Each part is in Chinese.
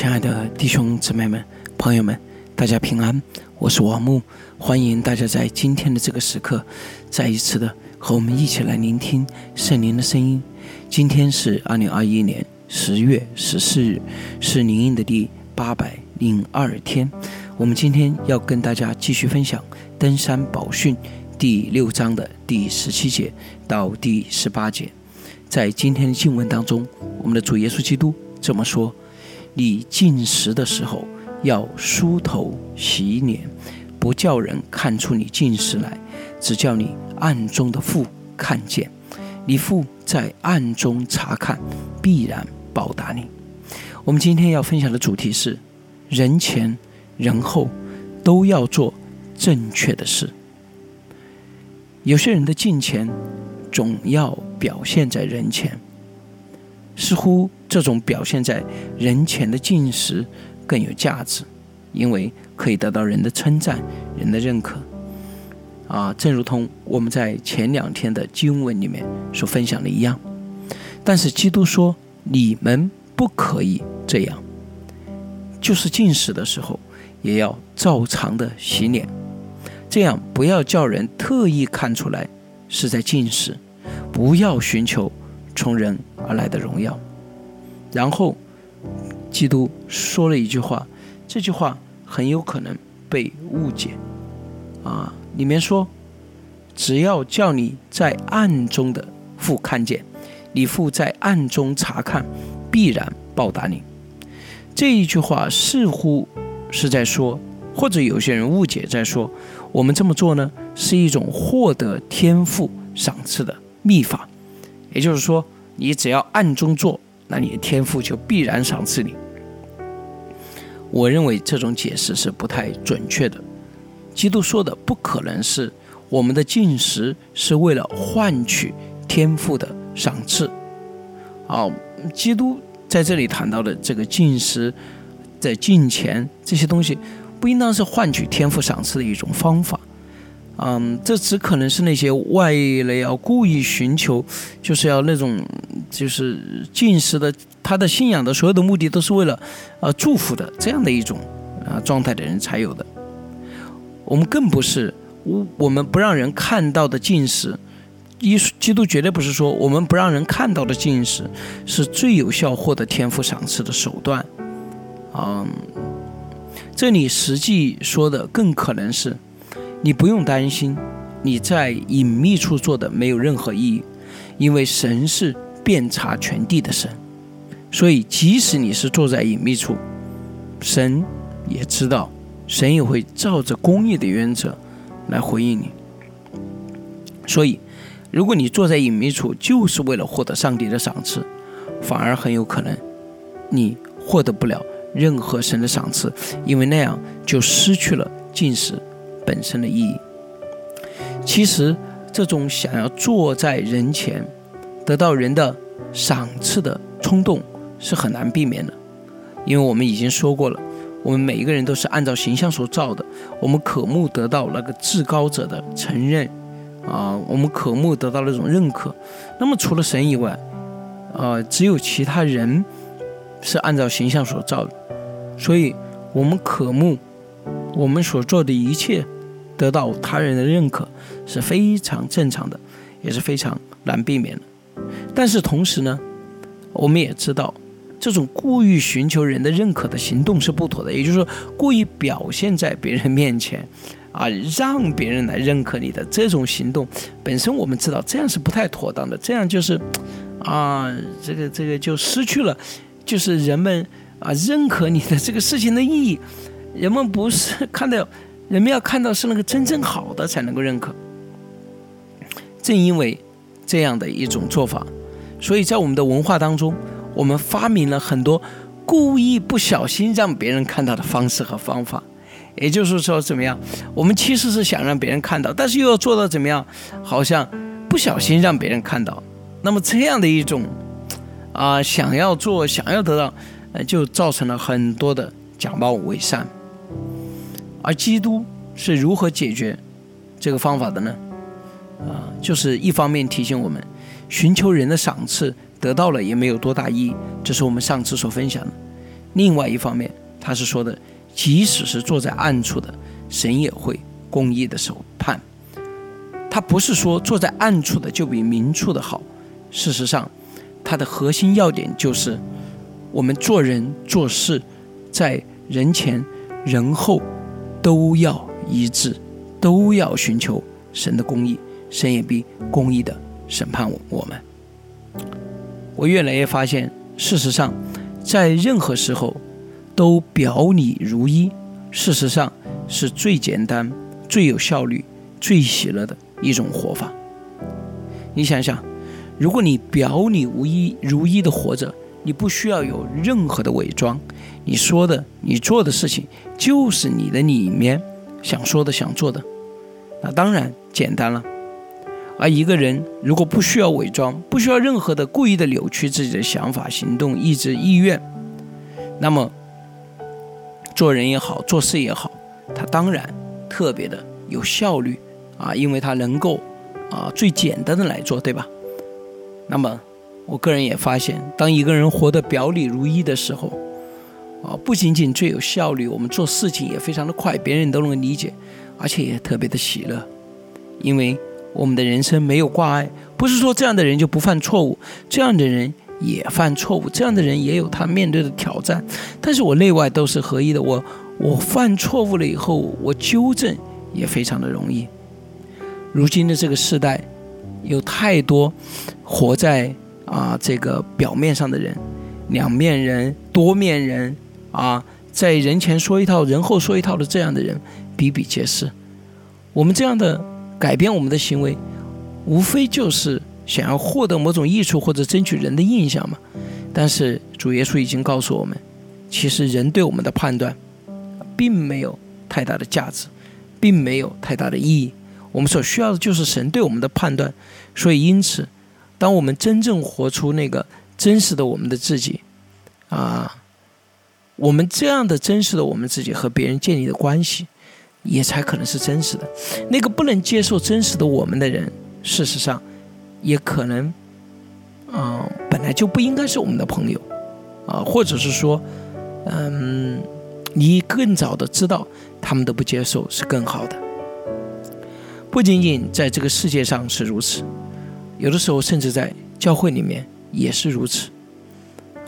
亲爱的弟兄姊妹们、朋友们，大家平安，我是王木，欢迎大家在今天的这个时刻，再一次的和我们一起来聆听圣灵的声音。今天是二零二一年十月十四日，是灵音的第八百零二天。我们今天要跟大家继续分享登山宝训第六章的第十七节到第十八节。在今天的经文当中，我们的主耶稣基督这么说。你进食的时候要梳头洗脸，不叫人看出你进食来，只叫你暗中的父看见。你父在暗中查看，必然报答你。我们今天要分享的主题是：人前人后都要做正确的事。有些人的进前总要表现在人前。似乎这种表现在人前的进食更有价值，因为可以得到人的称赞、人的认可。啊，正如同我们在前两天的经文里面所分享的一样。但是基督说：“你们不可以这样，就是进食的时候也要照常的洗脸，这样不要叫人特意看出来是在进食，不要寻求。”从人而来的荣耀，然后基督说了一句话，这句话很有可能被误解啊！里面说：“只要叫你在暗中的父看见，你父在暗中查看，必然报答你。”这一句话似乎是在说，或者有些人误解在说，我们这么做呢，是一种获得天赋赏赐的秘法。也就是说，你只要暗中做，那你的天赋就必然赏赐你。我认为这种解释是不太准确的。基督说的不可能是我们的进食是为了换取天赋的赏赐。啊，基督在这里谈到的这个进食、在进钱这些东西，不应当是换取天赋赏赐的一种方法。嗯，这只可能是那些外来要故意寻求，就是要那种，就是进食的，他的信仰的所有的目的都是为了，呃，祝福的这样的一种啊状态的人才有的。我们更不是，我我们不让人看到的进食，一基督绝对不是说我们不让人看到的进食是最有效获得天赋赏赐的手段。嗯，这里实际说的更可能是。你不用担心，你在隐秘处做的没有任何意义，因为神是遍察全地的神，所以即使你是坐在隐秘处，神也知道，神也会照着公义的原则来回应你。所以，如果你坐在隐秘处就是为了获得上帝的赏赐，反而很有可能你获得不了任何神的赏赐，因为那样就失去了进食。本身的意义，其实这种想要坐在人前，得到人的赏赐的冲动是很难避免的，因为我们已经说过了，我们每一个人都是按照形象所造的，我们渴慕得到那个至高者的承认，啊，我们渴慕得到那种认可。那么除了神以外，啊，只有其他人是按照形象所造的，所以我们渴慕。我们所做的一切得到他人的认可是非常正常的，也是非常难避免的。但是同时呢，我们也知道，这种故意寻求人的认可的行动是不妥的。也就是说，故意表现在别人面前，啊，让别人来认可你的这种行动本身，我们知道这样是不太妥当的。这样就是，啊，这个这个就失去了，就是人们啊认可你的这个事情的意义。人们不是看到，人们要看到是那个真正好的才能够认可。正因为这样的一种做法，所以在我们的文化当中，我们发明了很多故意不小心让别人看到的方式和方法。也就是说，怎么样？我们其实是想让别人看到，但是又要做到怎么样？好像不小心让别人看到。那么这样的一种啊，想要做，想要得到，就造成了很多的假冒伪善。而基督是如何解决这个方法的呢？啊，就是一方面提醒我们，寻求人的赏赐得到了也没有多大意义，这是我们上次所分享的。另外一方面，他是说的，即使是坐在暗处的，神也会公义的审判。他不是说坐在暗处的就比明处的好。事实上，它的核心要点就是，我们做人做事，在人前人后都要一致，都要寻求神的公义，神也必公义的审判我们。我越来越发现，事实上，在任何时候都表里如一，事实上是最简单、最有效率、最喜乐的一种活法。你想想。如果你表里无一如一的活着，你不需要有任何的伪装，你说的、你做的事情就是你的里面想说的、想做的，那当然简单了。而一个人如果不需要伪装，不需要任何的故意的扭曲自己的想法、行动、意志、意愿，那么做人也好，做事也好，他当然特别的有效率啊，因为他能够啊最简单的来做，对吧？那么，我个人也发现，当一个人活得表里如一的时候，啊，不仅仅最有效率，我们做事情也非常的快，别人都能理解，而且也特别的喜乐，因为我们的人生没有挂碍。不是说这样的人就不犯错误，这样的人也犯错误，这样的人也有他面对的挑战，但是我内外都是合一的。我我犯错误了以后，我纠正也非常的容易。如今的这个时代。有太多活在啊这个表面上的人，两面人、多面人啊，在人前说一套，人后说一套的这样的人比比皆是。我们这样的改变我们的行为，无非就是想要获得某种益处或者争取人的印象嘛。但是主耶稣已经告诉我们，其实人对我们的判断，并没有太大的价值，并没有太大的意义。我们所需要的就是神对我们的判断，所以因此，当我们真正活出那个真实的我们的自己，啊，我们这样的真实的我们自己和别人建立的关系，也才可能是真实的。那个不能接受真实的我们的人，事实上，也可能，啊，本来就不应该是我们的朋友，啊，或者是说，嗯，你更早的知道他们都不接受是更好的。不仅仅在这个世界上是如此，有的时候甚至在教会里面也是如此。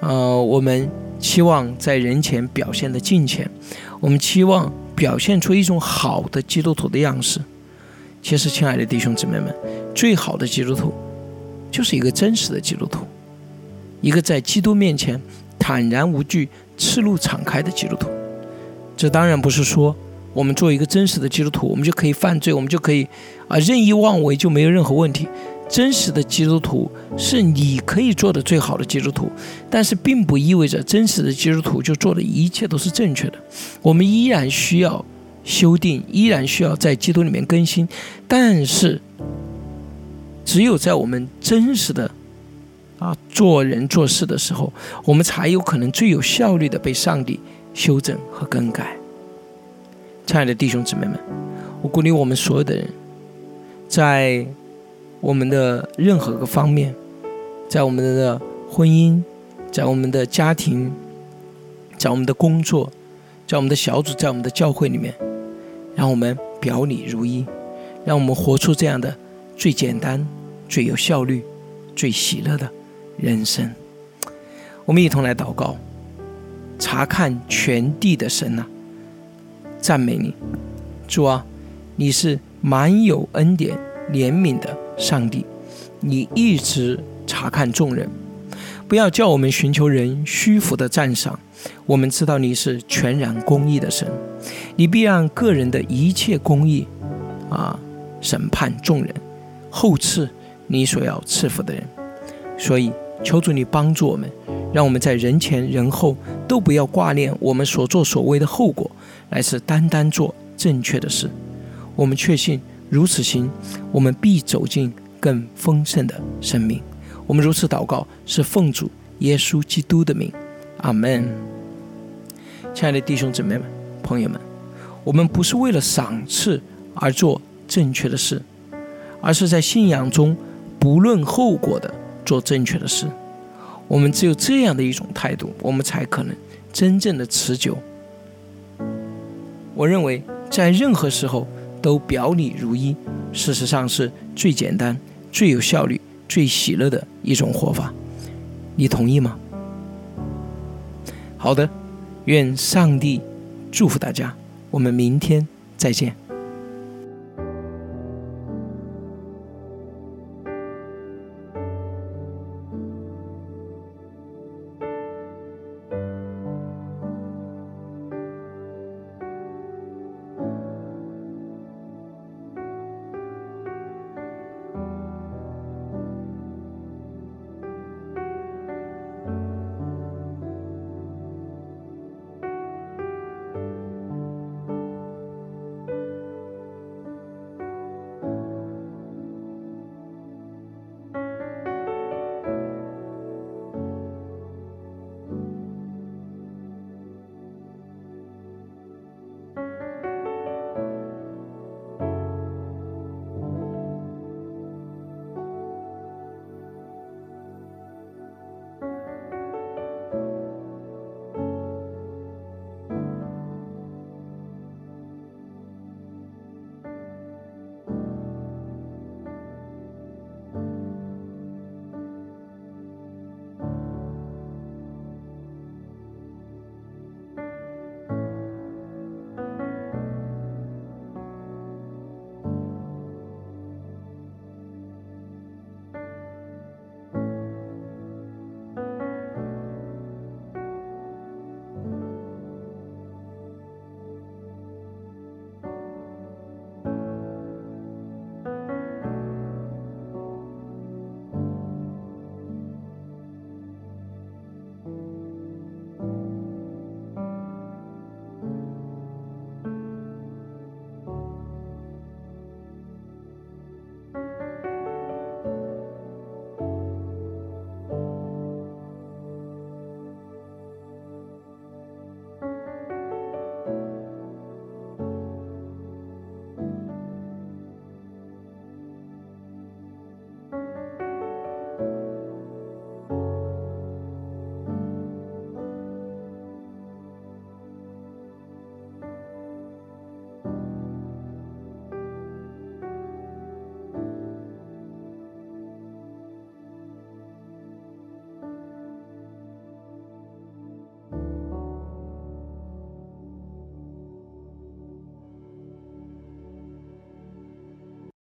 呃，我们期望在人前表现的敬虔，我们期望表现出一种好的基督徒的样式。其实，亲爱的弟兄姊妹们，最好的基督徒就是一个真实的基督徒，一个在基督面前坦然无惧、赤露敞开的基督徒。这当然不是说。我们做一个真实的基督徒，我们就可以犯罪，我们就可以啊任意妄为，就没有任何问题。真实的基督徒是你可以做的最好的基督徒，但是并不意味着真实的基督徒就做的一切都是正确的。我们依然需要修订，依然需要在基督里面更新。但是，只有在我们真实的啊做人做事的时候，我们才有可能最有效率的被上帝修正和更改。亲爱的弟兄姊妹们，我鼓励我们所有的人，在我们的任何个方面，在我们的婚姻，在我们的家庭，在我们的工作，在我们的小组，在我们的教会里面，让我们表里如一，让我们活出这样的最简单、最有效率、最喜乐的人生。我们一同来祷告，查看全地的神呐。赞美你，主啊，你是满有恩典、怜悯的上帝，你一直查看众人，不要叫我们寻求人虚浮的赞赏。我们知道你是全然公义的神，你必让个人的一切公义，啊，审判众人，后赐你所要赐福的人。所以，求主你帮助我们，让我们在人前人后都不要挂念我们所作所为的后果。乃是单单做正确的事，我们确信如此行，我们必走进更丰盛的生命。我们如此祷告，是奉主耶稣基督的名，阿门。亲爱的弟兄姊妹们、朋友们，我们不是为了赏赐而做正确的事，而是在信仰中不论后果的做正确的事。我们只有这样的一种态度，我们才可能真正的持久。我认为在任何时候都表里如一，事实上是最简单、最有效率、最喜乐的一种活法。你同意吗？好的，愿上帝祝福大家。我们明天再见。